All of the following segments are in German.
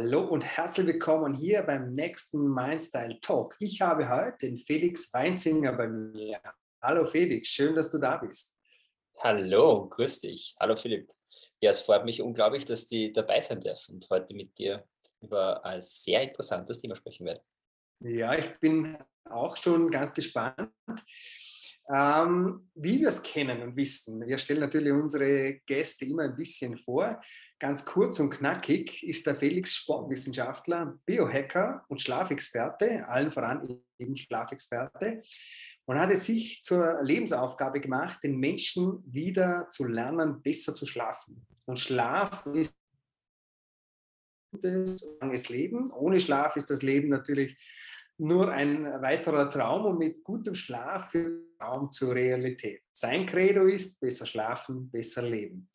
Hallo und herzlich willkommen hier beim nächsten Mindstyle Talk. Ich habe heute den Felix Weinzinger bei mir. Hallo Felix, schön, dass du da bist. Hallo, grüß dich. Hallo Philipp. Ja, es freut mich unglaublich, dass die dabei sein dürfen und heute mit dir über ein sehr interessantes Thema sprechen werde. Ja, ich bin auch schon ganz gespannt. Ähm, wie wir es kennen und wissen, wir stellen natürlich unsere Gäste immer ein bisschen vor. Ganz kurz und knackig ist der Felix Sportwissenschaftler, Biohacker und Schlafexperte, allen voran eben Schlafexperte, und hat es sich zur Lebensaufgabe gemacht, den Menschen wieder zu lernen, besser zu schlafen. Und Schlaf ist gutes, langes Leben. Ohne Schlaf ist das Leben natürlich nur ein weiterer Traum und mit gutem Schlaf wird Raum zur Realität. Sein Credo ist besser schlafen, besser leben.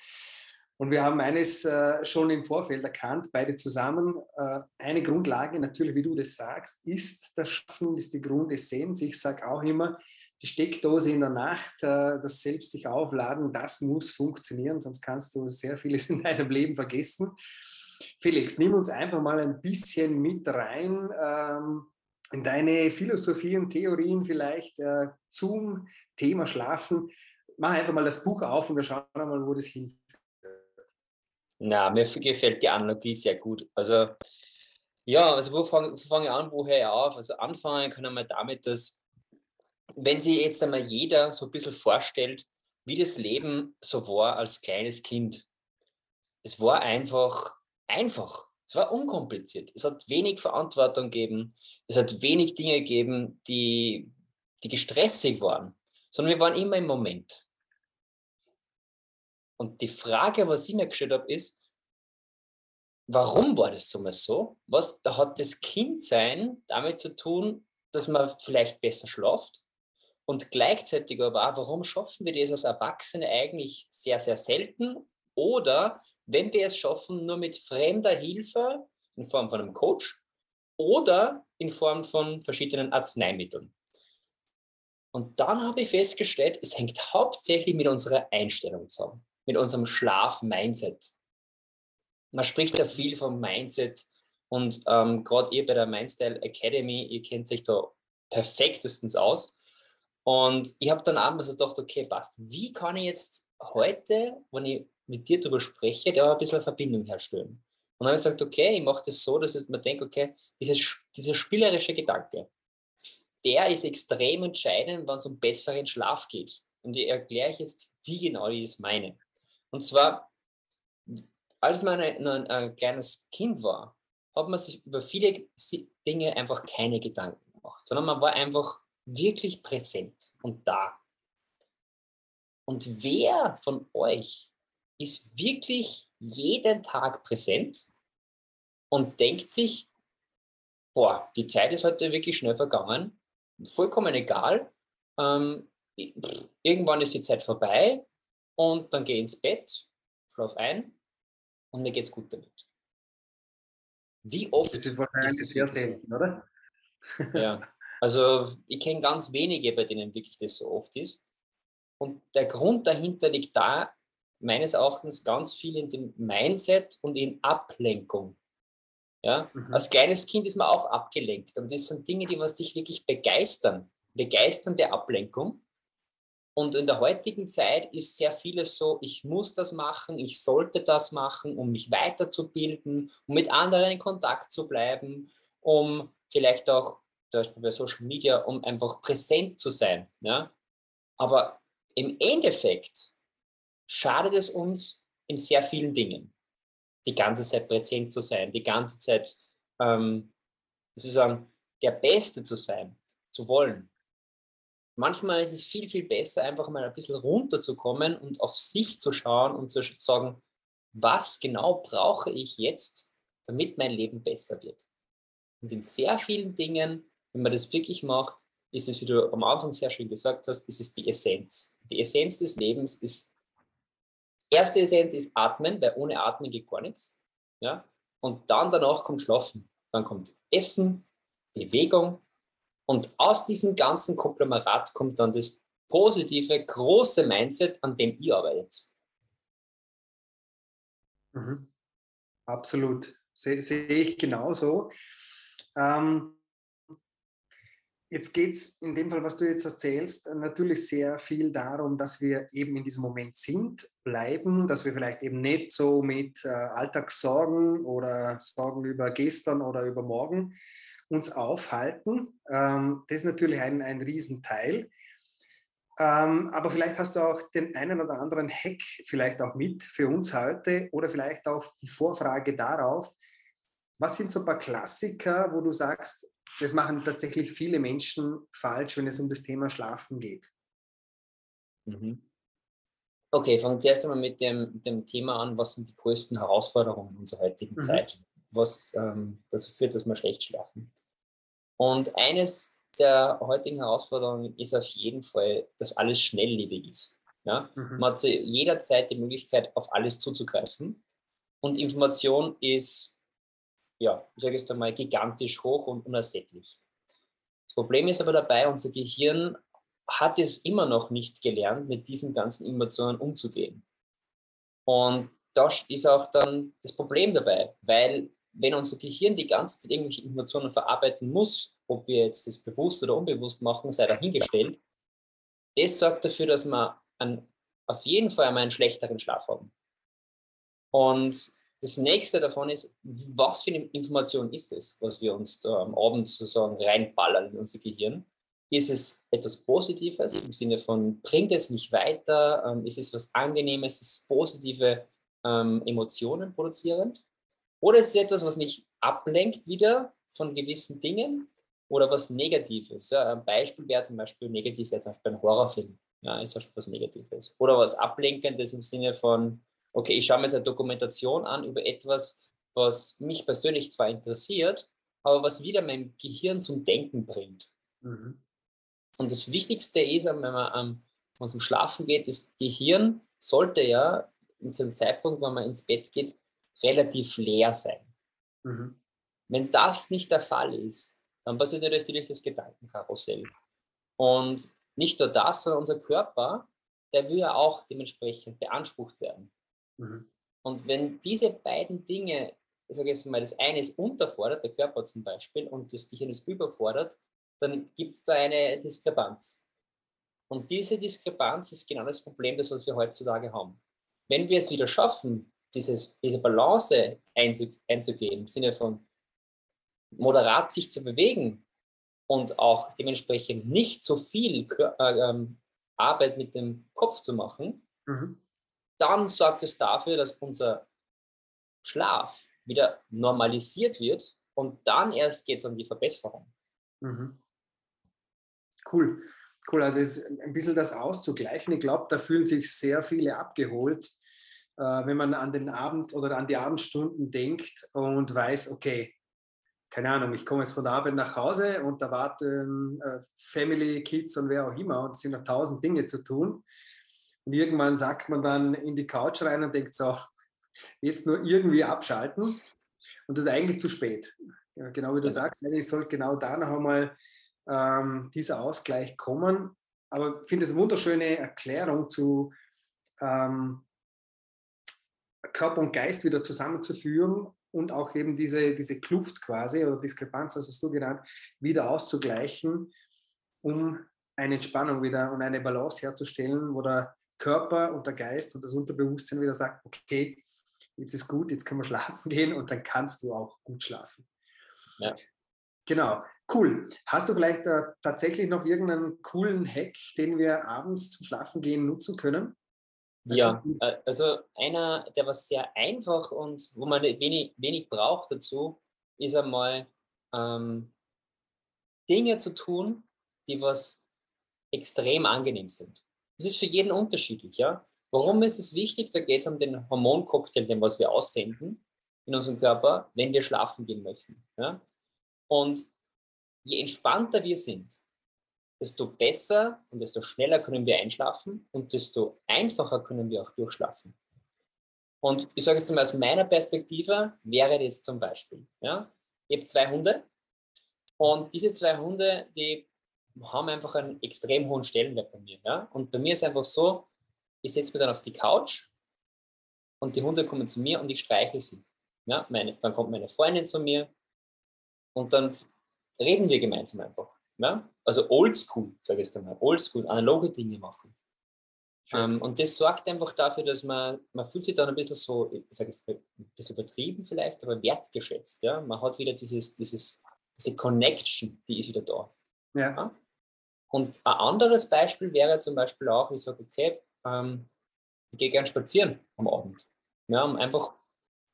Und wir haben eines äh, schon im Vorfeld erkannt, beide zusammen. Äh, eine Grundlage, natürlich, wie du das sagst, ist das Schaffen, ist die Grundessenz. Ich sage auch immer, die Steckdose in der Nacht, äh, das selbst sich aufladen, das muss funktionieren, sonst kannst du sehr vieles in deinem Leben vergessen. Felix, nimm uns einfach mal ein bisschen mit rein ähm, in deine Philosophien, Theorien vielleicht äh, zum Thema Schlafen. Mach einfach mal das Buch auf und wir schauen mal, wo das hinführt. Na, mir gefällt die Analogie sehr gut. Also, ja, also wo fange fang ich an, wo höre ich auf? Also anfangen kann man damit, dass wenn sich jetzt einmal jeder so ein bisschen vorstellt, wie das Leben so war als kleines Kind. Es war einfach einfach. Es war unkompliziert. Es hat wenig Verantwortung gegeben. Es hat wenig Dinge gegeben, die, die gestressig waren, sondern wir waren immer im Moment. Und die Frage, was ich mir gestellt habe, ist, warum war das so mal so? Was hat das Kindsein damit zu tun, dass man vielleicht besser schlaft? Und gleichzeitig aber auch, warum schaffen wir das als Erwachsene eigentlich sehr, sehr selten? Oder wenn wir es schaffen, nur mit fremder Hilfe in Form von einem Coach oder in Form von verschiedenen Arzneimitteln. Und dann habe ich festgestellt, es hängt hauptsächlich mit unserer Einstellung zusammen mit unserem Schlaf-Mindset. Man spricht ja viel vom Mindset und ähm, gerade ihr bei der Mindstyle Academy, ihr kennt sich da perfektestens aus. Und ich habe dann abends gedacht, okay, passt, wie kann ich jetzt heute, wenn ich mit dir darüber spreche, da ein bisschen Verbindung herstellen? Und dann habe ich gesagt, okay, ich mache das so, dass man denkt, okay, dieses, dieser spielerische Gedanke, der ist extrem entscheidend, wenn es um besseren Schlaf geht. Und ich erkläre jetzt, wie genau ich das meine. Und zwar, als man ein, ein, ein kleines Kind war, hat man sich über viele Dinge einfach keine Gedanken gemacht, sondern man war einfach wirklich präsent und da. Und wer von euch ist wirklich jeden Tag präsent und denkt sich, boah, die Zeit ist heute wirklich schnell vergangen, vollkommen egal, ähm, irgendwann ist die Zeit vorbei, und dann gehe ins Bett, schlaf ein und mir geht es gut damit. Wie oft. Das ist wahrscheinlich ist sehr selten, oder? Ja, also ich kenne ganz wenige, bei denen wirklich das so oft ist. Und der Grund dahinter liegt da, meines Erachtens, ganz viel in dem Mindset und in Ablenkung. Ja? Mhm. Als kleines Kind ist man auch abgelenkt. Und das sind Dinge, die was dich wirklich begeistern. Begeisternde Ablenkung. Und in der heutigen Zeit ist sehr vieles so, ich muss das machen, ich sollte das machen, um mich weiterzubilden, um mit anderen in Kontakt zu bleiben, um vielleicht auch, zum Beispiel bei Social Media, um einfach präsent zu sein. Ja? Aber im Endeffekt schadet es uns in sehr vielen Dingen, die ganze Zeit präsent zu sein, die ganze Zeit ähm, sozusagen der Beste zu sein, zu wollen manchmal ist es viel, viel besser, einfach mal ein bisschen runterzukommen und auf sich zu schauen und zu sagen, was genau brauche ich jetzt, damit mein Leben besser wird. Und in sehr vielen Dingen, wenn man das wirklich macht, ist es, wie du am Anfang sehr schön gesagt hast, ist es die Essenz. Die Essenz des Lebens ist, erste Essenz ist Atmen, weil ohne Atmen geht gar nichts. Ja? Und dann danach kommt Schlafen. Dann kommt Essen, Bewegung, und aus diesem ganzen Konglomerat kommt dann das positive, große Mindset, an dem ihr arbeitet. Mhm. Absolut. sehe seh ich genauso. Ähm, jetzt geht es in dem Fall, was du jetzt erzählst, natürlich sehr viel darum, dass wir eben in diesem Moment sind, bleiben, dass wir vielleicht eben nicht so mit äh, Alltagssorgen oder Sorgen über gestern oder über morgen uns aufhalten. Ähm, das ist natürlich ein, ein Riesenteil. Ähm, aber vielleicht hast du auch den einen oder anderen Hack vielleicht auch mit für uns heute oder vielleicht auch die Vorfrage darauf, was sind so ein paar Klassiker, wo du sagst, das machen tatsächlich viele Menschen falsch, wenn es um das Thema Schlafen geht? Mhm. Okay, fangen wir zuerst einmal mit dem, dem Thema an, was sind die größten Herausforderungen unserer heutigen mhm. Zeit? Was ähm, dazu führt, dass wir schlecht schlafen? Und eines der heutigen Herausforderungen ist auf jeden Fall, dass alles schnelllebig ist. Ja? Mhm. Man hat jederzeit die Möglichkeit, auf alles zuzugreifen. Und Information ist, ja, ich sage es einmal, gigantisch hoch und unersättlich. Das Problem ist aber dabei, unser Gehirn hat es immer noch nicht gelernt, mit diesen ganzen Informationen umzugehen. Und das ist auch dann das Problem dabei, weil wenn unser Gehirn die ganze Zeit irgendwelche Informationen verarbeiten muss, ob wir jetzt das bewusst oder unbewusst machen, sei dahingestellt, das sorgt dafür, dass wir einen, auf jeden Fall einmal einen schlechteren Schlaf haben. Und das nächste davon ist, was für eine Information ist es, was wir uns da am Abend sozusagen reinballern in unser Gehirn? Ist es etwas Positives im Sinne von, bringt es mich weiter? Ähm, ist es was Angenehmes? Ist es positive ähm, Emotionen produzierend? Oder ist es etwas, was mich ablenkt wieder von gewissen Dingen oder was Negatives? Ja, ein Beispiel wäre zum Beispiel negativ jetzt auf einem Horrorfilm. Ja, ist auch was Negatives. Oder was Ablenkendes im Sinne von, okay, ich schaue mir jetzt eine Dokumentation an über etwas, was mich persönlich zwar interessiert, aber was wieder mein Gehirn zum Denken bringt. Mhm. Und das Wichtigste ist, wenn man, wenn zum Schlafen geht, das Gehirn sollte ja in so einem Zeitpunkt, wenn man ins Bett geht, relativ leer sein. Mhm. Wenn das nicht der Fall ist, dann passiert natürlich das Gedankenkarussell. Und nicht nur das, sondern unser Körper, der will ja auch dementsprechend beansprucht werden. Mhm. Und wenn diese beiden Dinge, ich sage jetzt mal, das eine ist unterfordert, der Körper zum Beispiel, und das Gehirn ist überfordert, dann gibt es da eine Diskrepanz. Und diese Diskrepanz ist genau das Problem, das was wir heutzutage haben. Wenn wir es wieder schaffen, dieses, diese Balance einzugehen, im Sinne von moderat sich zu bewegen und auch dementsprechend nicht so viel äh, ähm, Arbeit mit dem Kopf zu machen, mhm. dann sorgt es dafür, dass unser Schlaf wieder normalisiert wird und dann erst geht es um die Verbesserung. Mhm. Cool. Cool, also es ist ein bisschen das auszugleichen. Ich glaube, da fühlen sich sehr viele abgeholt, wenn man an den Abend oder an die Abendstunden denkt und weiß, okay, keine Ahnung, ich komme jetzt von der Arbeit nach Hause und da warten äh, Family, Kids und wer auch immer und es sind noch tausend Dinge zu tun. Und irgendwann sagt man dann in die Couch rein und denkt so, jetzt nur irgendwie abschalten und das ist eigentlich zu spät. Ja, genau wie du sagst, eigentlich sollte genau da noch einmal ähm, dieser Ausgleich kommen. Aber ich finde es eine wunderschöne Erklärung zu, ähm, Körper und Geist wieder zusammenzuführen und auch eben diese, diese Kluft quasi oder Diskrepanz, das hast du genannt, wieder auszugleichen, um eine Entspannung wieder und eine Balance herzustellen, wo der Körper und der Geist und das Unterbewusstsein wieder sagt, okay, jetzt ist gut, jetzt können wir schlafen gehen und dann kannst du auch gut schlafen. Ja. Genau, cool. Hast du vielleicht äh, tatsächlich noch irgendeinen coolen Hack, den wir abends zum Schlafen gehen nutzen können? Ja, äh, also einer, der was sehr einfach und wo man wenig, wenig braucht dazu, ist einmal ähm, Dinge zu tun, die was extrem angenehm sind. Das ist für jeden unterschiedlich, ja. Warum ist es wichtig? Da geht es um den Hormoncocktail, den was wir aussenden in unserem Körper, wenn wir schlafen gehen möchten. Ja? Und je entspannter wir sind, desto besser und desto schneller können wir einschlafen und desto einfacher können wir auch durchschlafen. Und ich sage es mal aus meiner Perspektive, wäre das zum Beispiel, ja, ich habe zwei Hunde und diese zwei Hunde, die haben einfach einen extrem hohen Stellenwert bei mir. Ja? Und bei mir ist einfach so, ich setze mich dann auf die Couch und die Hunde kommen zu mir und ich streiche sie. Ja, meine, dann kommt meine Freundin zu mir und dann reden wir gemeinsam einfach. Ja? Also oldschool, sage ich es einmal, oldschool, analoge Dinge machen. Ähm, und das sorgt einfach dafür, dass man, man fühlt sich dann ein bisschen so, ich sage es ein bisschen übertrieben vielleicht, aber wertgeschätzt. Ja? Man hat wieder dieses, dieses, diese Connection, die ist wieder da. Ja. ja? Und ein anderes Beispiel wäre zum Beispiel auch, ich sage, okay, ähm, ich gehe gern spazieren am Abend, ja, um einfach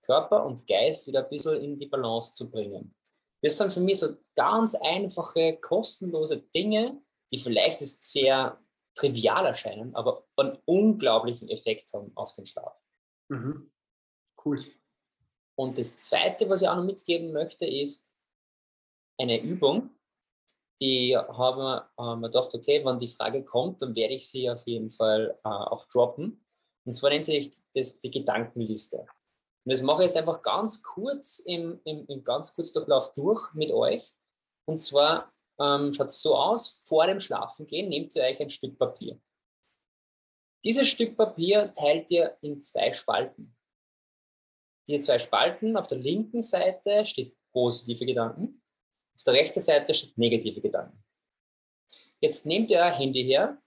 Körper und Geist wieder ein bisschen in die Balance zu bringen. Das sind für mich so ganz einfache, kostenlose Dinge, die vielleicht sehr trivial erscheinen, aber einen unglaublichen Effekt haben auf den Schlaf. Mhm. Cool. Und das Zweite, was ich auch noch mitgeben möchte, ist eine Übung, die haben wir ähm, gedacht, okay, wenn die Frage kommt, dann werde ich sie auf jeden Fall äh, auch droppen. Und zwar nennt sich das die Gedankenliste. Und das mache ich jetzt einfach ganz kurz im, im, im ganz Kurzdurchlauf durch mit euch. Und zwar ähm, schaut es so aus, vor dem Schlafengehen nehmt ihr euch ein Stück Papier. Dieses Stück Papier teilt ihr in zwei Spalten. Diese zwei Spalten, auf der linken Seite steht positive Gedanken, auf der rechten Seite steht negative Gedanken. Jetzt nehmt ihr euer Handy her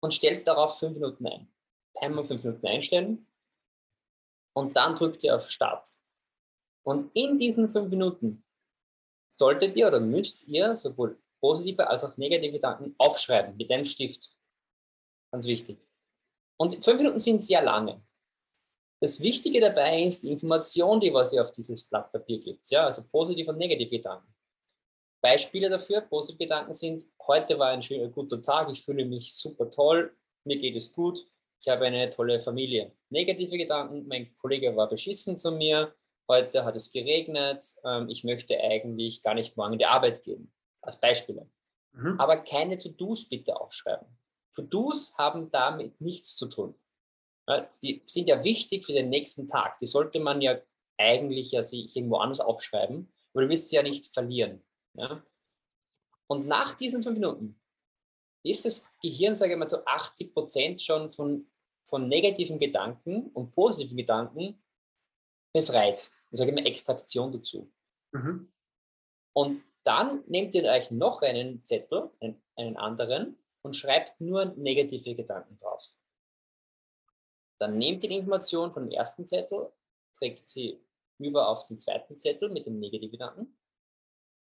und stellt darauf fünf Minuten ein. Timer fünf Minuten einstellen und dann drückt ihr auf Start. Und in diesen fünf Minuten solltet ihr oder müsst ihr sowohl positive als auch negative Gedanken aufschreiben mit einem Stift. Ganz wichtig. Und fünf Minuten sind sehr lange. Das Wichtige dabei ist die Information, die was ihr auf dieses Blatt Papier gibt. Ja, also positive und negative Gedanken. Beispiele dafür, positive Gedanken sind, heute war ein schöner, guter Tag, ich fühle mich super toll, mir geht es gut, ich habe eine tolle Familie. Negative Gedanken, mein Kollege war beschissen zu mir, heute hat es geregnet, ähm, ich möchte eigentlich gar nicht morgen in die Arbeit gehen, als Beispiele. Mhm. Aber keine To-Dos bitte aufschreiben. To-Dos haben damit nichts zu tun. Die sind ja wichtig für den nächsten Tag. Die sollte man ja eigentlich ja sich irgendwo anders aufschreiben, weil du wirst sie ja nicht verlieren. Ja? Und nach diesen fünf Minuten ist das Gehirn, sage ich mal, zu 80 Prozent schon von, von negativen Gedanken und positiven Gedanken befreit. Ich sage immer Extraktion dazu. Mhm. Und dann nehmt ihr euch noch einen Zettel, einen, einen anderen, und schreibt nur negative Gedanken drauf. Dann nehmt ihr die Information vom ersten Zettel, trägt sie über auf den zweiten Zettel mit dem negativen Gedanken.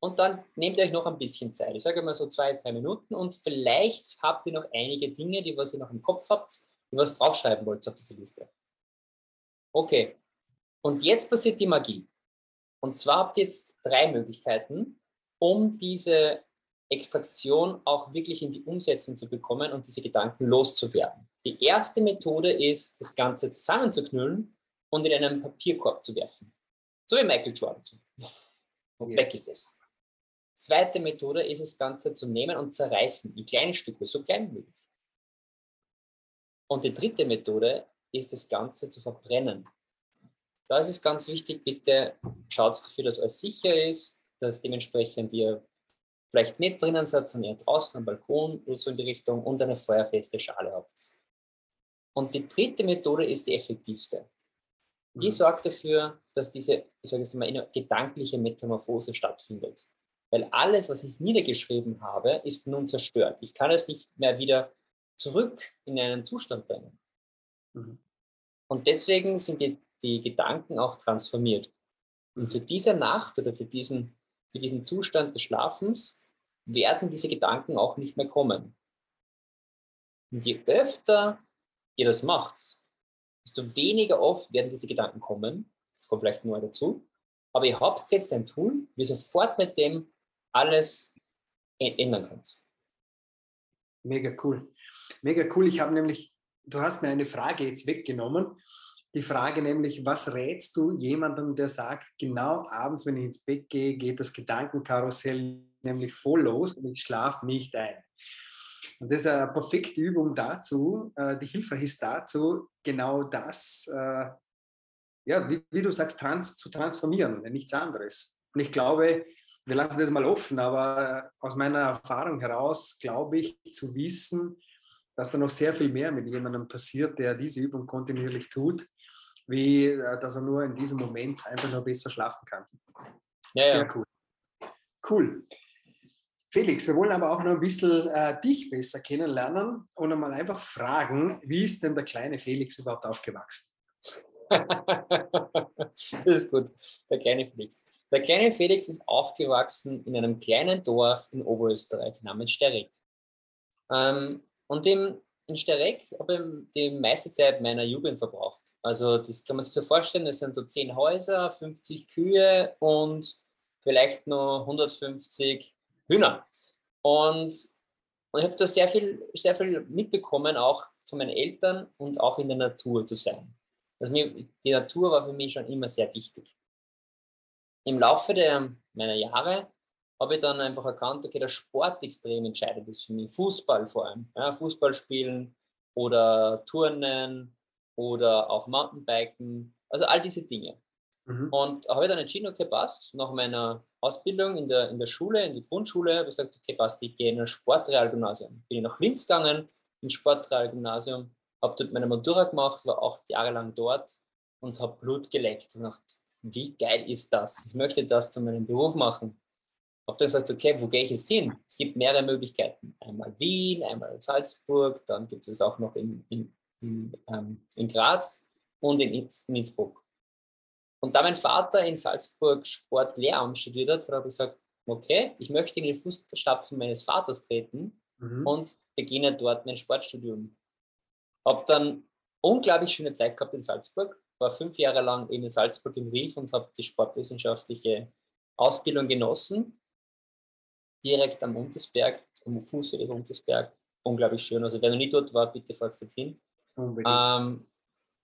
Und dann nehmt ihr euch noch ein bisschen Zeit. Ich sage mal so zwei, drei Minuten und vielleicht habt ihr noch einige Dinge, die was ihr noch im Kopf habt, die was draufschreiben wollt auf diese Liste. Okay, und jetzt passiert die Magie. Und zwar habt ihr jetzt drei Möglichkeiten, um diese Extraktion auch wirklich in die Umsetzung zu bekommen und diese Gedanken loszuwerden. Die erste Methode ist, das Ganze zusammenzuknüllen und in einen Papierkorb zu werfen. So wie Michael Jordan. Und yes. weg ist es. Zweite Methode ist, das Ganze zu nehmen und zerreißen in kleine Stücke, so klein wie möglich. Und die dritte Methode ist, das Ganze zu verbrennen. Da ist es ganz wichtig, bitte schaut dafür, dass alles sicher ist, dass dementsprechend ihr vielleicht nicht drinnen seid, sondern eher draußen am Balkon oder so in die Richtung und eine feuerfeste Schale habt. Und die dritte Methode ist die effektivste. Die mhm. sorgt dafür, dass diese, ich sage jetzt mal, gedankliche Metamorphose stattfindet. Weil alles, was ich niedergeschrieben habe, ist nun zerstört. Ich kann es nicht mehr wieder zurück in einen Zustand bringen. Mhm. Und deswegen sind die die Gedanken auch transformiert. Und für diese Nacht oder für diesen, für diesen Zustand des Schlafens werden diese Gedanken auch nicht mehr kommen. Und je öfter ihr das macht, desto weniger oft werden diese Gedanken kommen. Das kommt vielleicht nur dazu. Aber ihr habt jetzt ein Tool, wie ihr sofort mit dem alles ändern könnt. Mega cool. Mega cool. Ich habe nämlich, du hast mir eine Frage jetzt weggenommen die Frage nämlich, was rätst du jemandem, der sagt, genau abends, wenn ich ins Bett gehe, geht das Gedankenkarussell nämlich voll los und ich schlafe nicht ein. Und das ist eine perfekte Übung dazu, äh, die hilfreich ist dazu, genau das, äh, ja, wie, wie, du sagst, trans, zu transformieren, nichts anderes. Und ich glaube, wir lassen das mal offen, aber aus meiner Erfahrung heraus glaube ich zu wissen, dass da noch sehr viel mehr mit jemandem passiert, der diese Übung kontinuierlich tut wie äh, dass er nur in diesem Moment einfach nur besser schlafen kann. Ja, Sehr ja. cool. Cool. Felix, wir wollen aber auch noch ein bisschen äh, dich besser kennenlernen und einmal einfach fragen, wie ist denn der kleine Felix überhaupt aufgewachsen? das ist gut. Der kleine Felix. Der kleine Felix ist aufgewachsen in einem kleinen Dorf in Oberösterreich namens Sterek. Ähm, und im, in Sterek habe ich die meiste Zeit meiner Jugend verbraucht. Also das kann man sich so vorstellen, es sind so zehn Häuser, 50 Kühe und vielleicht noch 150 Hühner. Und, und ich habe da sehr viel, sehr viel mitbekommen, auch von meinen Eltern und auch in der Natur zu sein. Also mir, die Natur war für mich schon immer sehr wichtig. Im Laufe der, meiner Jahre habe ich dann einfach erkannt, okay, der Sport extrem entscheidend ist für mich. Fußball vor allem. Ja, Fußball spielen oder Turnen oder auf Mountainbiken. Also all diese Dinge. Mhm. Und habe dann entschieden, okay, passt. Nach meiner Ausbildung in der, in der Schule, in der Grundschule, habe ich gesagt, okay, passt, ich gehe in ein Sportrealgymnasium. Bin ich nach Linz gegangen, ins Sportrealgymnasium, habe dort meine Matura gemacht, war acht Jahre lang dort und habe Blut geleckt und dachte, wie geil ist das? Ich möchte das zu meinem Beruf machen. Habe dann gesagt, okay, wo gehe ich jetzt hin? Es gibt mehrere Möglichkeiten. Einmal Wien, einmal Salzburg, dann gibt es auch noch in, in, in, ähm, in Graz und in, in Innsbruck. Und da mein Vater in Salzburg Sportlehramt studiert hat, habe ich gesagt, okay, ich möchte in den Fußstapfen meines Vaters treten mhm. und beginne dort mein Sportstudium. Habe dann unglaublich schöne Zeit gehabt in Salzburg, war fünf Jahre lang in Salzburg im Rief und habe die sportwissenschaftliche Ausbildung genossen, direkt am Untersberg, am Fuße des Untersberg. Unglaublich schön. Also wer noch nie dort war, bitte fahrt dorthin. Ähm,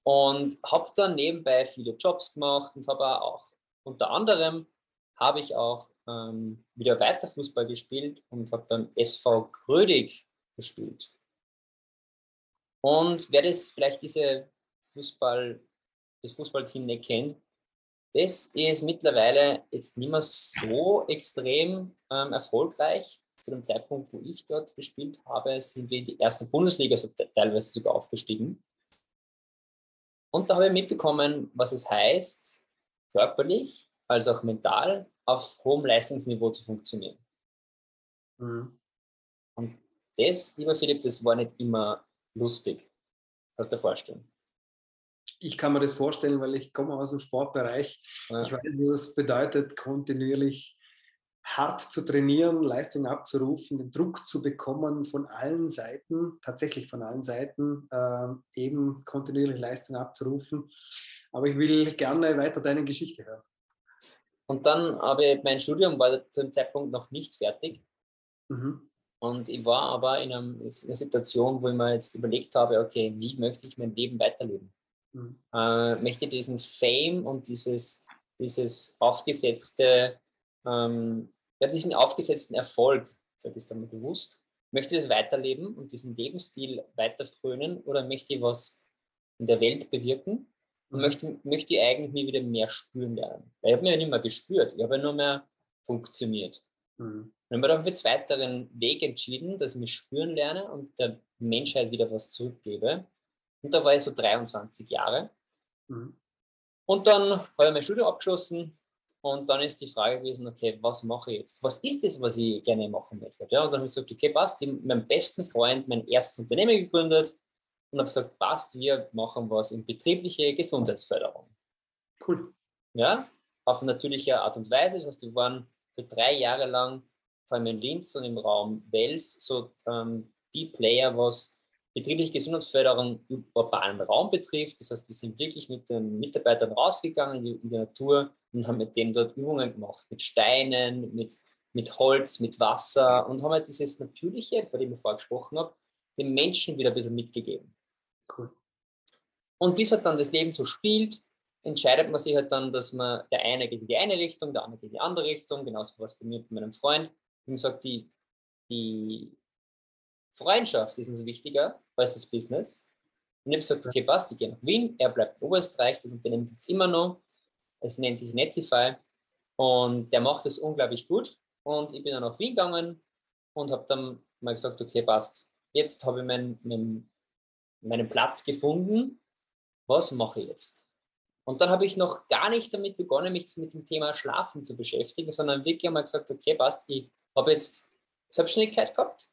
und habe dann nebenbei viele Jobs gemacht und habe auch unter anderem habe ich auch ähm, wieder weiter Fußball gespielt und habe beim SV Grödig gespielt. Und wer das vielleicht diese Fußball, das Fußballteam nicht kennt, das ist mittlerweile jetzt nicht mehr so extrem ähm, erfolgreich. Zu dem Zeitpunkt, wo ich dort gespielt habe, sind wir in die erste Bundesliga so teilweise sogar aufgestiegen. Und da habe ich mitbekommen, was es heißt, körperlich als auch mental auf hohem Leistungsniveau zu funktionieren. Mhm. Und das, lieber Philipp, das war nicht immer lustig. Kannst du dir vorstellen? Ich kann mir das vorstellen, weil ich komme aus dem Sportbereich. Ja. Ich weiß, was es bedeutet, kontinuierlich hart zu trainieren, Leistung abzurufen, den Druck zu bekommen von allen Seiten, tatsächlich von allen Seiten, äh, eben kontinuierlich Leistung abzurufen. Aber ich will gerne weiter deine Geschichte hören. Und dann habe ich mein Studium war zu dem Zeitpunkt noch nicht fertig. Mhm. Und ich war aber in, einem, in, einer Situation, wo ich mir jetzt überlegt habe, okay, wie möchte ich mein Leben weiterleben? Mhm. Äh, möchte ich diesen Fame und dieses, dieses aufgesetzte ähm, ja, diesen aufgesetzten Erfolg, sage ich es dann mal bewusst, möchte ich das weiterleben und diesen Lebensstil weiter frönen oder möchte ich was in der Welt bewirken und mhm. möchte, möchte ich eigentlich wieder mehr spüren lernen. Weil ich habe mich ja nicht mehr gespürt, ich habe ja nur mehr funktioniert. Mhm. Und habe dann für den weiteren Weg entschieden, dass ich mich spüren lerne und der Menschheit wieder was zurückgebe. Und da war ich so 23 Jahre. Mhm. Und dann habe ich mein Studium abgeschlossen, und dann ist die Frage gewesen, okay, was mache ich jetzt? Was ist das, was ich gerne machen möchte? Ja, und dann habe ich gesagt, okay, passt, ich habe mit meinem besten Freund mein erstes Unternehmen gegründet und habe gesagt, passt, wir machen was in betriebliche Gesundheitsförderung. Cool. Ja, auf natürliche Art und Weise. Das heißt, wir waren für drei Jahre lang, vor allem in Linz und im Raum Wels, so ähm, die Player, was betriebliche Gesundheitsförderung im urbanen Raum betrifft. Das heißt, wir sind wirklich mit den Mitarbeitern rausgegangen in die Natur und haben mit denen dort Übungen gemacht, mit Steinen, mit, mit Holz, mit Wasser und haben halt dieses Natürliche, von dem ich vorher gesprochen habe, den Menschen wieder ein bisschen mitgegeben. Cool. Und bis halt dann das Leben so spielt, entscheidet man sich halt dann, dass man der eine geht in die eine Richtung, der andere geht in die andere Richtung, genauso was bei mir mit meinem Freund. Und sage, die, die Freundschaft ist uns wichtiger als das Business. Und ich habe gesagt, okay, passt, ich gehe nach Wien, er bleibt in Oberösterreich, das Unternehmen gibt es immer noch. Es nennt sich Netify und der macht es unglaublich gut. Und ich bin dann nach Wien gegangen und habe dann mal gesagt, okay, passt. Jetzt habe ich mein, mein, meinen Platz gefunden. Was mache ich jetzt? Und dann habe ich noch gar nicht damit begonnen, mich mit dem Thema Schlafen zu beschäftigen, sondern wirklich einmal gesagt, okay, passt, ich habe jetzt Selbstständigkeit gehabt,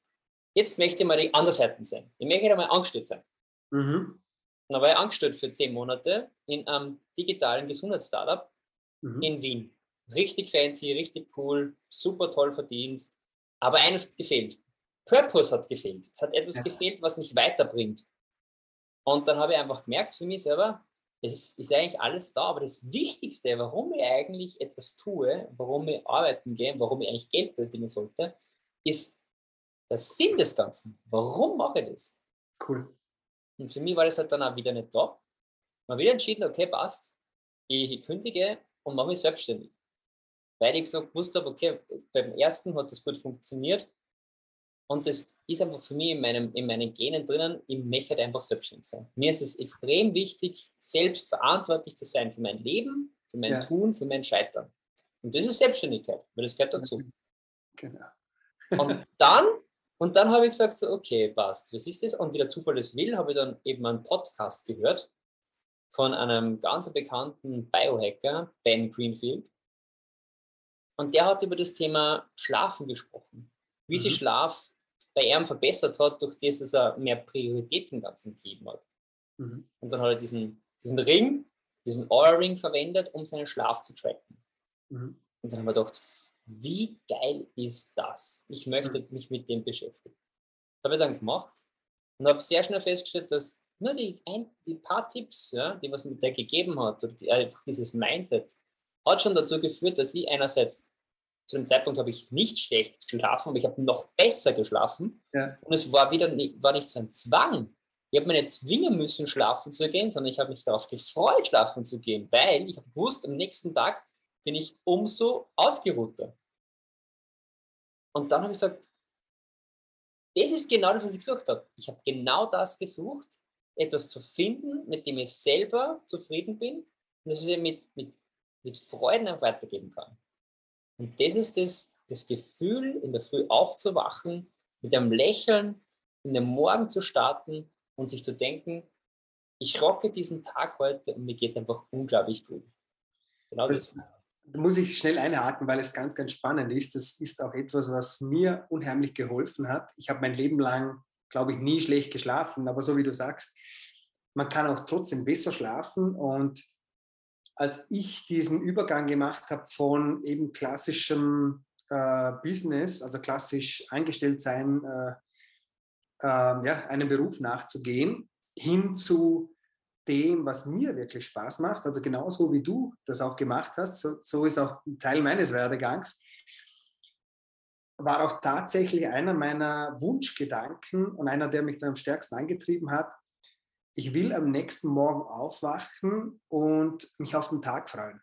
jetzt möchte ich mal die andere Seite sein. Ich möchte einmal angestellt sein. Mhm. Dann war ich angestellt für zehn Monate in einem digitalen Gesundheitsstartup mhm. in Wien. Richtig fancy, richtig cool, super toll verdient. Aber eines hat gefehlt. Purpose hat gefehlt. Es hat etwas ja. gefehlt, was mich weiterbringt. Und dann habe ich einfach gemerkt für mich selber, es ist, ist, eigentlich alles da, aber das Wichtigste, warum ich eigentlich etwas tue, warum ich arbeiten gehe, warum ich eigentlich Geld verdienen sollte, ist der Sinn des Ganzen. Warum mache ich das? Cool. Und für mich war das halt dann auch wieder nicht da. Man wieder entschieden, okay, passt, ich kündige und mache mich selbstständig. Weil ich so gewusst habe, okay, beim ersten hat das gut funktioniert, und das ist einfach für mich in, meinem, in meinen Genen drinnen, ich möchte halt einfach selbstständig sein. Mir ist es extrem wichtig, selbst verantwortlich zu sein für mein Leben, für mein ja. Tun, für mein Scheitern. Und das ist Selbstständigkeit, weil das gehört dazu. Genau. und dann, und dann habe ich gesagt, so, okay, passt, was ist das? Und wie der Zufall es will, habe ich dann eben einen Podcast gehört von einem ganz bekannten Biohacker, Ben Greenfield. Und der hat über das Thema Schlafen gesprochen. Wie mhm. sich Schlaf bei ihm verbessert hat, durch das, dass er mehr Priorität im Ganzen gegeben hat. Mhm. Und dann hat er diesen, diesen Ring, diesen Aura-Ring verwendet, um seinen Schlaf zu tracken. Mhm. Und dann haben wir gedacht, wie geil ist das? Ich möchte mhm. mich mit dem beschäftigen. Das habe ich dann gemacht und habe sehr schnell festgestellt, dass nur die, ein, die paar Tipps, ja, die was mir der gegeben hat, oder die, einfach dieses Mindset, hat schon dazu geführt, dass ich einerseits zu dem Zeitpunkt habe ich nicht schlecht geschlafen, aber ich habe noch besser geschlafen. Ja. Und es war wieder nicht, war nicht so ein Zwang. Ich habe mir nicht zwingen müssen, schlafen zu gehen, sondern ich habe mich darauf gefreut, schlafen zu gehen, weil ich habe gewusst, am nächsten Tag bin ich umso ausgeruhter. Und dann habe ich gesagt, das ist genau das, was ich gesucht habe. Ich habe genau das gesucht, etwas zu finden, mit dem ich selber zufrieden bin und das ich mit, mit, mit Freuden auch weitergeben kann. Und das ist das, das Gefühl, in der Früh aufzuwachen, mit einem Lächeln in den Morgen zu starten und sich zu denken, ich rocke diesen Tag heute und mir geht es einfach unglaublich gut. Genau das. das. Da muss ich schnell einhaken, weil es ganz, ganz spannend ist. Das ist auch etwas, was mir unheimlich geholfen hat. Ich habe mein Leben lang, glaube ich, nie schlecht geschlafen, aber so wie du sagst, man kann auch trotzdem besser schlafen und als ich diesen Übergang gemacht habe von eben klassischem äh, Business, also klassisch eingestellt sein, äh, äh, ja, einem Beruf nachzugehen, hin zu dem, was mir wirklich Spaß macht, also genauso wie du das auch gemacht hast, so, so ist auch ein Teil meines Werdegangs, war auch tatsächlich einer meiner Wunschgedanken und einer, der mich dann am stärksten angetrieben hat, ich will am nächsten Morgen aufwachen und mich auf den Tag freuen,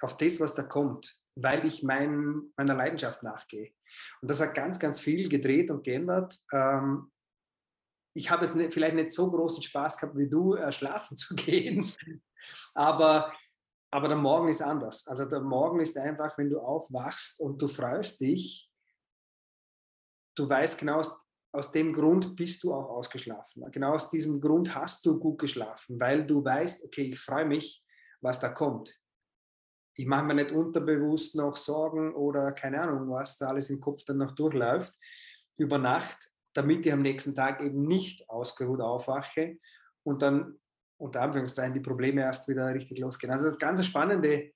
auf das, was da kommt, weil ich mein, meiner Leidenschaft nachgehe. Und das hat ganz, ganz viel gedreht und geändert. Ähm, ich habe es nicht, vielleicht nicht so großen Spaß gehabt wie du, äh, schlafen zu gehen, aber, aber der Morgen ist anders. Also der Morgen ist einfach, wenn du aufwachst und du freust dich, du weißt genau, aus dem Grund bist du auch ausgeschlafen. Genau aus diesem Grund hast du gut geschlafen, weil du weißt, okay, ich freue mich, was da kommt. Ich mache mir nicht unterbewusst noch Sorgen oder keine Ahnung, was da alles im Kopf dann noch durchläuft über Nacht, damit ich am nächsten Tag eben nicht ausgeruht aufwache und dann unter Anführungszeichen die Probleme erst wieder richtig losgehen. Also das ist ganz spannende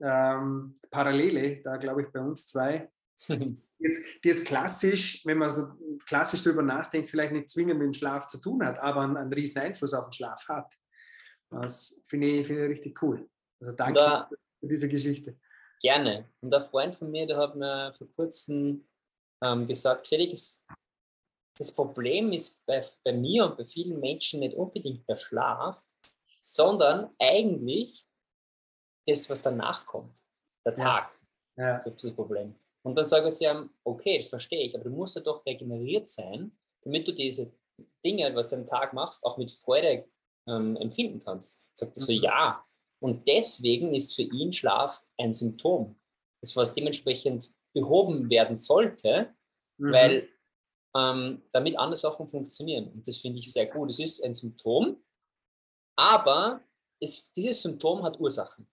ähm, Parallele, da glaube ich bei uns zwei. jetzt, die jetzt klassisch, wenn man so klassisch darüber nachdenkt, vielleicht nicht zwingend mit dem Schlaf zu tun hat, aber einen, einen riesen Einfluss auf den Schlaf hat. Das finde ich, find ich richtig cool. Also danke da, für diese Geschichte. Gerne. Und ein Freund von mir, der hat mir vor kurzem ähm, gesagt, Felix, das Problem ist bei, bei mir und bei vielen Menschen nicht unbedingt der Schlaf, sondern eigentlich das, was danach kommt, der Tag. Ja. Das ist das Problem. Und dann sagen sie einem, okay, das verstehe ich, aber du musst ja doch regeneriert sein, damit du diese Dinge, was du am Tag machst, auch mit Freude ähm, empfinden kannst. Sagt er so, mhm. ja. Und deswegen ist für ihn Schlaf ein Symptom. Das, was dementsprechend behoben werden sollte, mhm. weil ähm, damit andere Sachen funktionieren. Und das finde ich sehr gut. Es ist ein Symptom, aber ist, dieses Symptom hat Ursachen.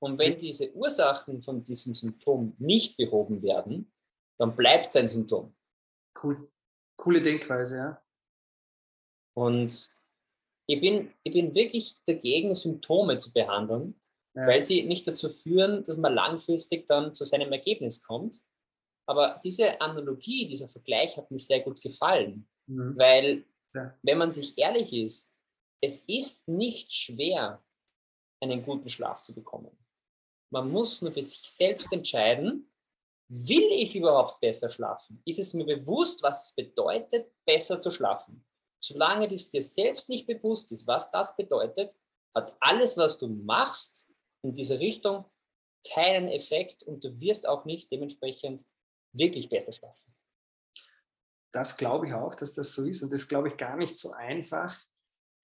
Und wenn diese Ursachen von diesem Symptom nicht behoben werden, dann bleibt es ein Symptom. Cool. Coole Denkweise, ja. Und ich bin, ich bin wirklich dagegen, Symptome zu behandeln, ja. weil sie nicht dazu führen, dass man langfristig dann zu seinem Ergebnis kommt. Aber diese Analogie, dieser Vergleich hat mir sehr gut gefallen, mhm. weil ja. wenn man sich ehrlich ist, es ist nicht schwer, einen guten Schlaf zu bekommen. Man muss nur für sich selbst entscheiden, will ich überhaupt besser schlafen? Ist es mir bewusst, was es bedeutet, besser zu schlafen? Solange es dir selbst nicht bewusst ist, was das bedeutet, hat alles, was du machst in diese Richtung, keinen Effekt und du wirst auch nicht dementsprechend wirklich besser schlafen. Das glaube ich auch, dass das so ist und das glaube ich gar nicht so einfach,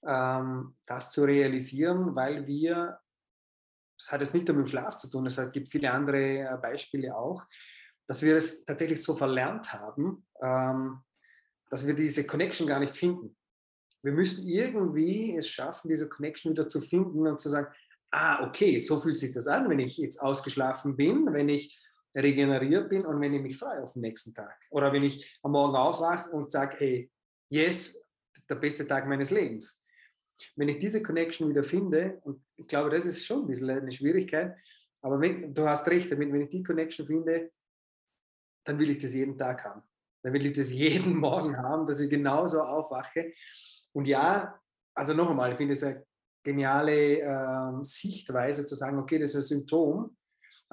ähm, das zu realisieren, weil wir das hat jetzt nicht nur mit dem Schlaf zu tun, es gibt viele andere äh, Beispiele auch, dass wir es tatsächlich so verlernt haben, ähm, dass wir diese Connection gar nicht finden. Wir müssen irgendwie es schaffen, diese Connection wieder zu finden und zu sagen, ah, okay, so fühlt sich das an, wenn ich jetzt ausgeschlafen bin, wenn ich regeneriert bin und wenn ich mich freue auf den nächsten Tag. Oder wenn ich am Morgen aufwache und sage, hey, yes, der beste Tag meines Lebens. Wenn ich diese Connection wieder finde, und ich glaube, das ist schon ein bisschen eine Schwierigkeit, aber wenn, du hast recht damit, wenn ich die Connection finde, dann will ich das jeden Tag haben. Dann will ich das jeden Morgen haben, dass ich genauso aufwache. Und ja, also noch einmal, ich finde es eine geniale äh, Sichtweise zu sagen, okay, das ist ein Symptom,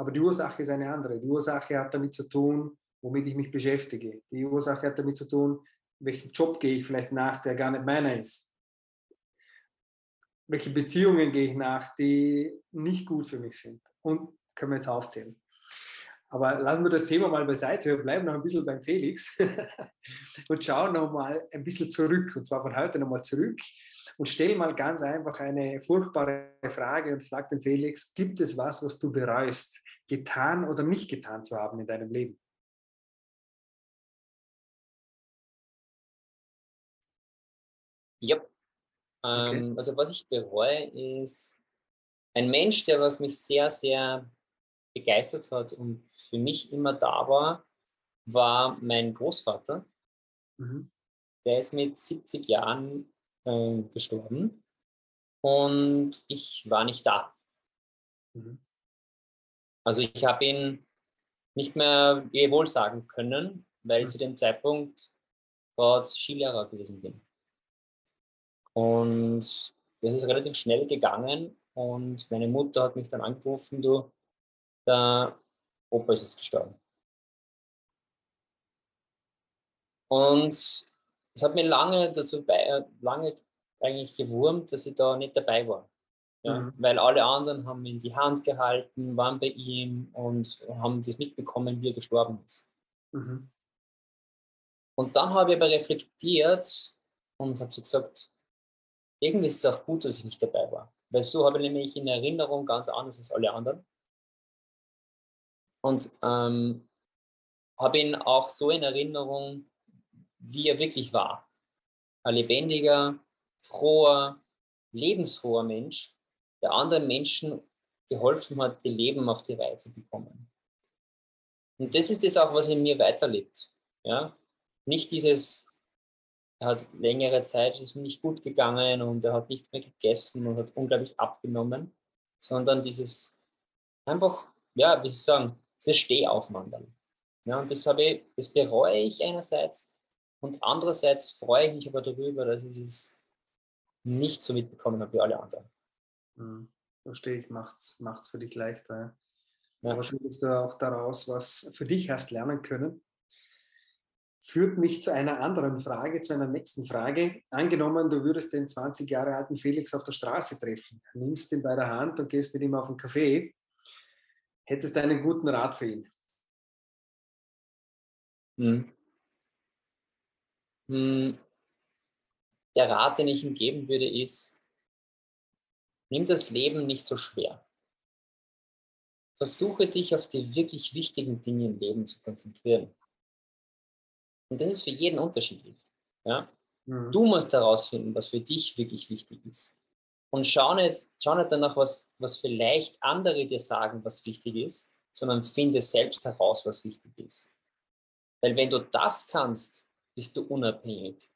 aber die Ursache ist eine andere. Die Ursache hat damit zu tun, womit ich mich beschäftige. Die Ursache hat damit zu tun, welchen Job gehe ich vielleicht nach, der gar nicht meiner ist welche Beziehungen gehe ich nach, die nicht gut für mich sind. Und können wir jetzt aufzählen. Aber lassen wir das Thema mal beiseite. Wir bleiben noch ein bisschen beim Felix und schauen noch mal ein bisschen zurück. Und zwar von heute noch mal zurück und stell mal ganz einfach eine furchtbare Frage und frag den Felix: Gibt es was, was du bereust, getan oder nicht getan zu haben in deinem Leben? Yep. Okay. Ähm, also was ich bereue, ist ein Mensch, der was mich sehr, sehr begeistert hat und für mich immer da war, war mein Großvater. Mhm. Der ist mit 70 Jahren äh, gestorben und ich war nicht da. Mhm. Also ich habe ihn nicht mehr wohl sagen können, weil mhm. zu dem Zeitpunkt dort Skilehrer gewesen bin. Und es ist relativ schnell gegangen und meine Mutter hat mich dann angerufen, du, der Opa ist jetzt gestorben. Und es hat mir lange dazu bei, äh, lange eigentlich gewurmt, dass ich da nicht dabei war. Ja, mhm. Weil alle anderen haben ihn die Hand gehalten, waren bei ihm und haben das mitbekommen, wie er gestorben ist. Mhm. Und dann habe ich aber reflektiert und habe so gesagt, irgendwie ist es auch gut, dass ich nicht dabei war. Weil so habe ich nämlich in Erinnerung ganz anders als alle anderen. Und ähm, habe ihn auch so in Erinnerung, wie er wirklich war. Ein lebendiger, froher, lebensfroher Mensch, der anderen Menschen geholfen hat, ihr Leben auf die Reihe zu bekommen. Und das ist das auch, was in mir weiterlebt. Ja? Nicht dieses er hat längere Zeit, ist ihm nicht gut gegangen und er hat nicht mehr gegessen und hat unglaublich abgenommen, sondern dieses einfach, ja, wie soll ich sagen, dieses Stehaufwandern. Ja, und das, habe ich, das bereue ich einerseits und andererseits freue ich mich aber darüber, dass ich es nicht so mitbekommen habe wie alle anderen. Mhm. Verstehe ich, macht es für dich leichter. Ja. Aber schon, dass du auch daraus was für dich hast lernen können führt mich zu einer anderen Frage, zu einer nächsten Frage. Angenommen, du würdest den 20 Jahre alten Felix auf der Straße treffen, nimmst ihn bei der Hand und gehst mit ihm auf einen Café, hättest du einen guten Rat für ihn? Hm. Hm. Der Rat, den ich ihm geben würde, ist, nimm das Leben nicht so schwer. Versuche dich auf die wirklich wichtigen Dinge im Leben zu konzentrieren. Und das ist für jeden unterschiedlich. Ja? Mhm. Du musst herausfinden, was für dich wirklich wichtig ist. Und schau nicht, schau nicht danach, was, was vielleicht andere dir sagen, was wichtig ist, sondern finde selbst heraus, was wichtig ist. Weil wenn du das kannst, bist du unabhängig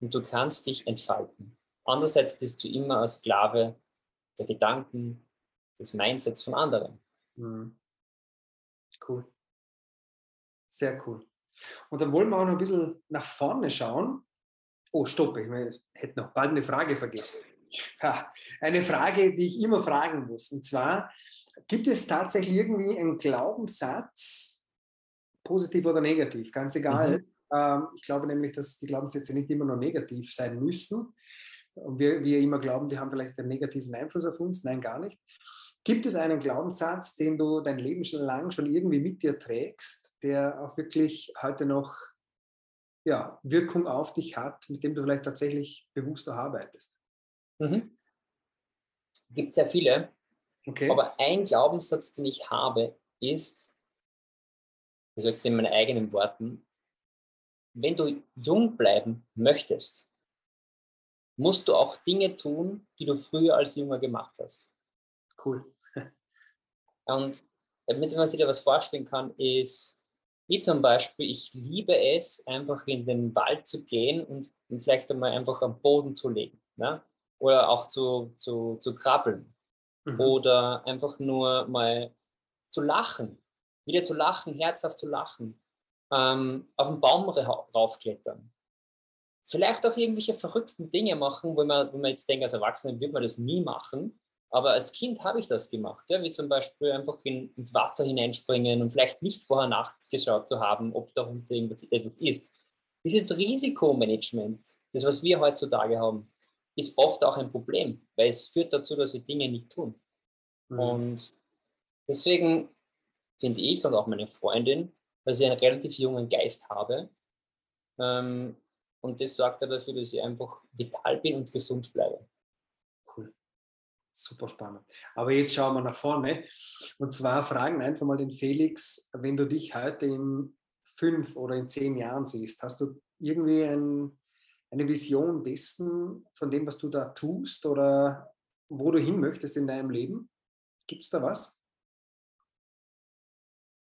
und du kannst dich entfalten. Andererseits bist du immer als Sklave der Gedanken, des Mindsets von anderen. Mhm. Cool. Sehr cool. Und dann wollen wir auch noch ein bisschen nach vorne schauen. Oh, stopp, ich hätte noch bald eine Frage vergessen. Ha, eine Frage, die ich immer fragen muss. Und zwar, gibt es tatsächlich irgendwie einen Glaubenssatz, positiv oder negativ, ganz egal. Mhm. Ähm, ich glaube nämlich, dass die Glaubenssätze nicht immer nur negativ sein müssen. Und wir, wir immer glauben, die haben vielleicht einen negativen Einfluss auf uns. Nein, gar nicht. Gibt es einen Glaubenssatz, den du dein Leben schon lang schon irgendwie mit dir trägst, der auch wirklich heute noch ja, Wirkung auf dich hat, mit dem du vielleicht tatsächlich bewusster arbeitest? Mhm. Gibt sehr viele. Okay. Aber ein Glaubenssatz, den ich habe, ist, ich sage es in meinen eigenen Worten, wenn du jung bleiben möchtest, musst du auch Dinge tun, die du früher als Junger gemacht hast. Cool. Und damit man sich da was vorstellen kann, ist, wie zum Beispiel, ich liebe es, einfach in den Wald zu gehen und, und vielleicht einmal einfach am Boden zu legen. Ne? Oder auch zu, zu, zu krabbeln. Mhm. Oder einfach nur mal zu lachen. Wieder zu lachen, herzhaft zu lachen. Ähm, auf den Baum raufklettern. Vielleicht auch irgendwelche verrückten Dinge machen, wo man, wo man jetzt denkt, als Erwachsener wird man das nie machen. Aber als Kind habe ich das gemacht, ja, wie zum Beispiel einfach in, ins Wasser hineinspringen und vielleicht nicht vorher nachgeschaut zu haben, ob da unten irgendwas ist. Dieses Risikomanagement, das was wir heutzutage haben, ist oft auch ein Problem, weil es führt dazu, dass wir Dinge nicht tun. Mhm. Und deswegen finde ich und auch meine Freundin, dass ich einen relativ jungen Geist habe. Ähm, und das sorgt dafür, dass ich einfach vital bin und gesund bleibe super spannend. Aber jetzt schauen wir nach vorne. Und zwar fragen einfach mal den Felix, wenn du dich heute in fünf oder in zehn Jahren siehst, hast du irgendwie ein, eine Vision dessen, von dem, was du da tust oder wo du hin möchtest in deinem Leben? Gibt es da was?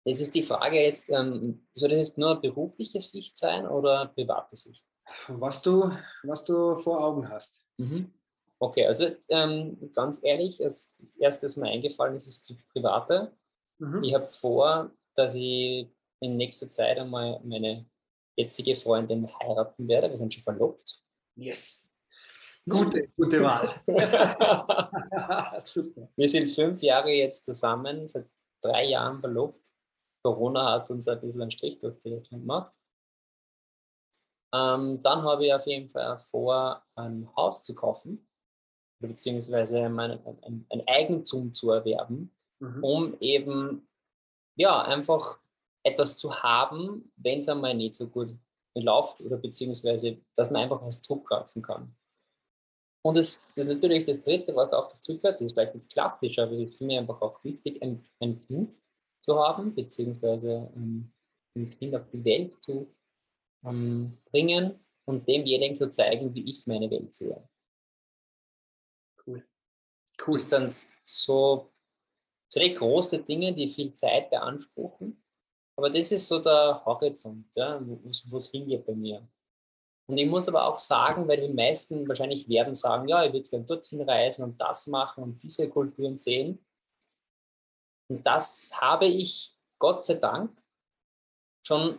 Es ist die Frage jetzt, ähm, soll das jetzt nur berufliche Sicht sein oder private Sicht? Was du, was du vor Augen hast. Mhm. Okay, also ähm, ganz ehrlich, als, erstes mal eingefallen ist, ist die private. Mhm. Ich habe vor, dass ich in nächster Zeit einmal meine jetzige Freundin heiraten werde. Wir sind schon verlobt. Yes. Gute, gute Wahl. Super. Wir sind fünf Jahre jetzt zusammen, seit drei Jahren verlobt. Corona hat uns ein bisschen einen Strich durch die Rechnung gemacht. Ähm, dann habe ich auf jeden Fall vor, ein Haus zu kaufen beziehungsweise ein, ein, ein Eigentum zu erwerben, mhm. um eben ja einfach etwas zu haben, wenn es einmal nicht so gut läuft oder beziehungsweise, dass man einfach was zurückgreifen kann. Und das, natürlich das Dritte, was auch dazu gehört, das ist vielleicht nicht klassisch, aber es ist für mich einfach auch wichtig, ein, ein Kind zu haben, beziehungsweise ähm, ein Kind auf die Welt zu ähm, bringen und demjenigen zu zeigen, wie ich meine Welt sehe. Cool. Das sind so, die große Dinge, die viel Zeit beanspruchen. Aber das ist so der Horizont, ja, wo es hingeht bei mir. Und ich muss aber auch sagen, weil die meisten wahrscheinlich werden sagen, ja, ich würde gerne dorthin reisen und das machen und diese Kulturen sehen. Und das habe ich Gott sei Dank schon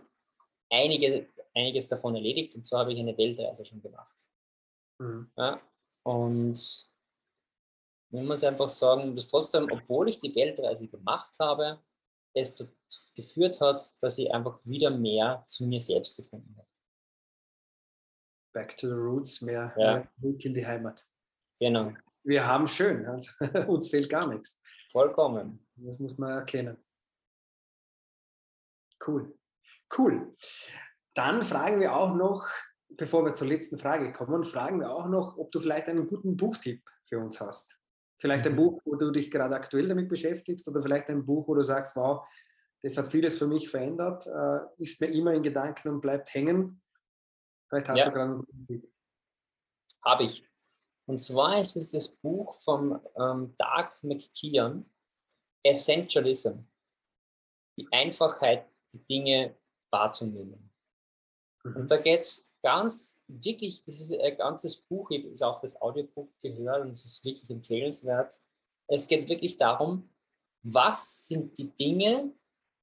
einige, einiges davon erledigt. Und zwar habe ich eine Weltreise schon gemacht. Mhm. Ja, und man muss einfach sagen, dass trotzdem, obwohl ich die Weltreise gemacht habe, es dazu geführt hat, dass ich einfach wieder mehr zu mir selbst gefunden habe. Back to the roots, mehr, ja. mehr in die Heimat. Genau. Wir haben schön, also, uns fehlt gar nichts. Vollkommen. Das muss man erkennen. Cool. Cool. Dann fragen wir auch noch, bevor wir zur letzten Frage kommen, fragen wir auch noch, ob du vielleicht einen guten Buchtipp für uns hast. Vielleicht ein mhm. Buch, wo du dich gerade aktuell damit beschäftigst oder vielleicht ein Buch, wo du sagst, wow, das hat vieles für mich verändert, äh, ist mir immer in Gedanken und bleibt hängen. Vielleicht hast ja. du gerade einen Habe ich. Und zwar ist es das Buch von ähm, Doug McKeon, Essentialism. Die Einfachheit, die Dinge wahrzunehmen. Mhm. Und da geht es ganz, wirklich, das ist ein ganzes Buch, ich habe auch das Audiobuch gehört und es ist wirklich empfehlenswert. Es geht wirklich darum, was sind die Dinge,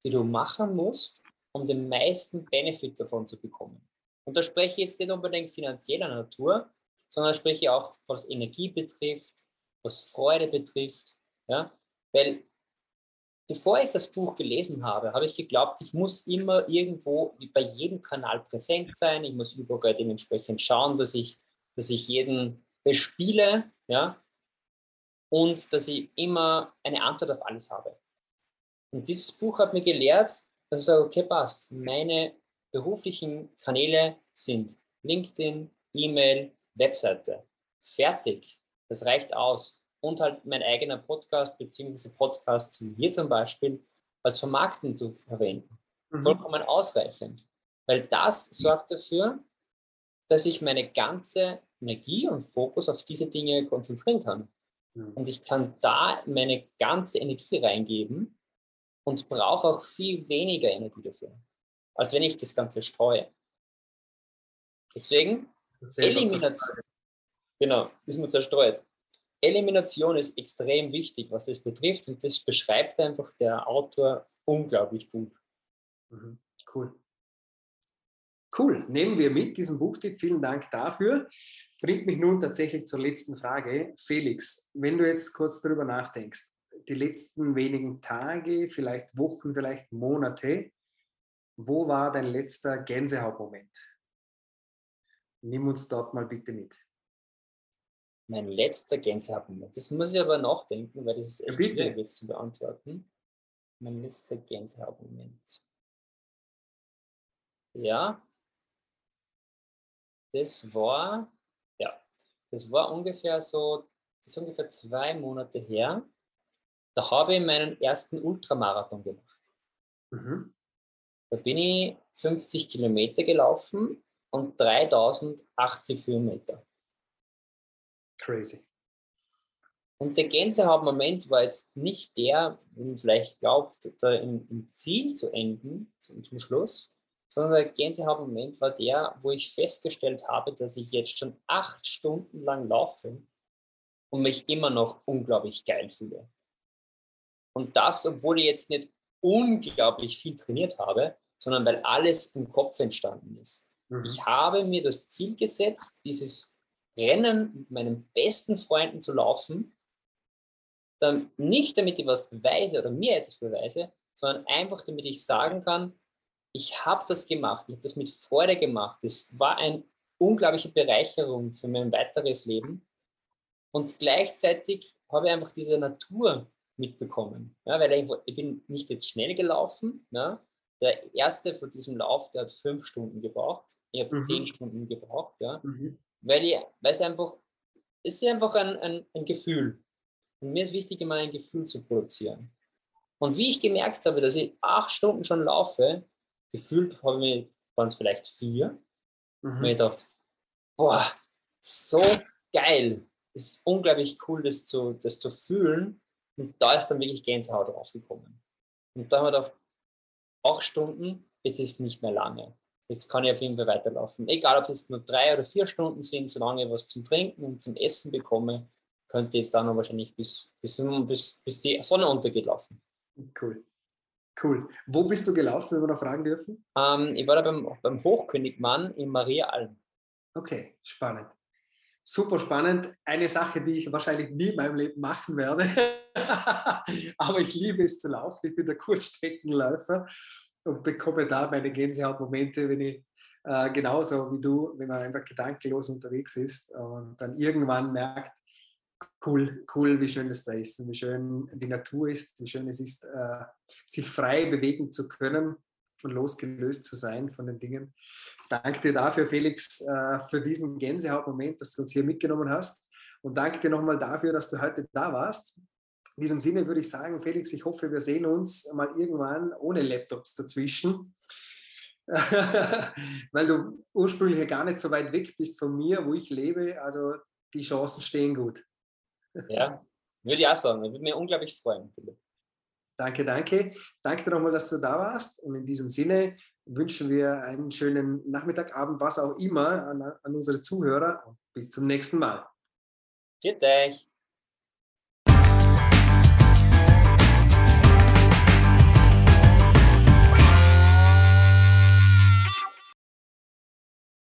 die du machen musst, um den meisten Benefit davon zu bekommen. Und da spreche ich jetzt nicht unbedingt finanzieller Natur, sondern spreche auch, was Energie betrifft, was Freude betrifft. Ja? Weil bevor ich das Buch gelesen habe, habe ich geglaubt, ich muss immer irgendwo bei jedem Kanal präsent sein. Ich muss überall dementsprechend schauen, dass ich, dass ich jeden bespiele, ja, und dass ich immer eine Antwort auf alles habe. Und dieses Buch hat mir gelehrt, dass ich sage, okay, passt. Meine beruflichen Kanäle sind LinkedIn, E-Mail, Webseite. Fertig. Das reicht aus und halt mein eigener Podcast beziehungsweise Podcasts wie hier zum Beispiel als Vermarkten zu verwenden. Mhm. Vollkommen ausreichend. Weil das sorgt dafür, dass ich meine ganze Energie und Fokus auf diese Dinge konzentrieren kann. Mhm. Und ich kann da meine ganze Energie reingeben und brauche auch viel weniger Energie dafür, als wenn ich das Ganze streue. Deswegen Elimination. Genau, ist man zerstreut. Elimination ist extrem wichtig, was es betrifft, und das beschreibt einfach der Autor unglaublich gut. Mhm. Cool. Cool, nehmen wir mit diesen Buchtipp. Vielen Dank dafür. Bringt mich nun tatsächlich zur letzten Frage. Felix, wenn du jetzt kurz darüber nachdenkst, die letzten wenigen Tage, vielleicht Wochen, vielleicht Monate, wo war dein letzter Gänsehautmoment? Nimm uns dort mal bitte mit. Mein letzter Gänsehautmoment. Das muss ich aber nachdenken, weil das ist echt Bitte. schwierig jetzt zu beantworten. Mein letzter Gänsehautmoment. Ja, das war, ja, das war ungefähr so, das ist ungefähr zwei Monate her. Da habe ich meinen ersten Ultramarathon gemacht. Mhm. Da bin ich 50 Kilometer gelaufen und 3080 Kilometer. Crazy. Und der Gänsehautmoment war jetzt nicht der, wie man vielleicht glaubt, da im, im Ziel zu enden, zum, zum Schluss, sondern der Gänsehautmoment war der, wo ich festgestellt habe, dass ich jetzt schon acht Stunden lang laufe und mich immer noch unglaublich geil fühle. Und das, obwohl ich jetzt nicht unglaublich viel trainiert habe, sondern weil alles im Kopf entstanden ist. Mhm. Ich habe mir das Ziel gesetzt, dieses Rennen mit meinen besten Freunden zu laufen, dann nicht damit ich was beweise oder mir etwas beweise, sondern einfach damit ich sagen kann, ich habe das gemacht, ich habe das mit Freude gemacht. Es war eine unglaubliche Bereicherung für mein weiteres Leben. Und gleichzeitig habe ich einfach diese Natur mitbekommen. Ja, weil ich, bin nicht jetzt schnell gelaufen. Ja. Der erste von diesem Lauf, der hat fünf Stunden gebraucht. Ich habe mhm. zehn Stunden gebraucht. Ja. Mhm weil, ich, weil es einfach, es ist einfach ein, ein, ein Gefühl. Und mir ist wichtig, immer ein Gefühl zu produzieren. Und wie ich gemerkt habe, dass ich acht Stunden schon laufe, gefühlt habe ich, waren es vielleicht vier, mhm. und ich dachte, boah, so geil. Es ist unglaublich cool, das zu, das zu fühlen. Und da ist dann wirklich Gänsehaut draufgekommen. Und da haben wir gedacht, acht Stunden, jetzt ist es nicht mehr lange jetzt kann ich auf jeden Fall weiterlaufen. Egal, ob es nur drei oder vier Stunden sind, solange ich was zum Trinken und zum Essen bekomme, könnte es dann wahrscheinlich bis, bis, bis, bis die Sonne untergeht laufen. Cool. Cool. Wo bist du gelaufen, wenn wir noch fragen dürfen? Ähm, ich war da beim, beim Hochkönigmann in Maria Alm. Okay, spannend. Super spannend. Eine Sache, die ich wahrscheinlich nie in meinem Leben machen werde. Aber ich liebe es zu laufen. Ich bin der Kurzstreckenläufer und bekomme da meine Gänsehautmomente, wenn ich äh, genauso wie du, wenn man einfach gedankenlos unterwegs ist und dann irgendwann merkt, cool, cool, wie schön es da ist und wie schön die Natur ist, wie schön es ist, äh, sich frei bewegen zu können und losgelöst zu sein von den Dingen. Danke dir dafür, Felix, äh, für diesen Gänsehautmoment, dass du uns hier mitgenommen hast. Und danke dir nochmal dafür, dass du heute da warst. In diesem Sinne würde ich sagen, Felix, ich hoffe, wir sehen uns mal irgendwann ohne Laptops dazwischen, weil du ursprünglich gar nicht so weit weg bist von mir, wo ich lebe. Also die Chancen stehen gut. Ja, würde ich auch sagen. Würde mich unglaublich freuen. Danke, danke. Danke nochmal, dass du da warst. Und in diesem Sinne wünschen wir einen schönen Nachmittag, Abend, was auch immer an, an unsere Zuhörer. bis zum nächsten Mal. Viert euch.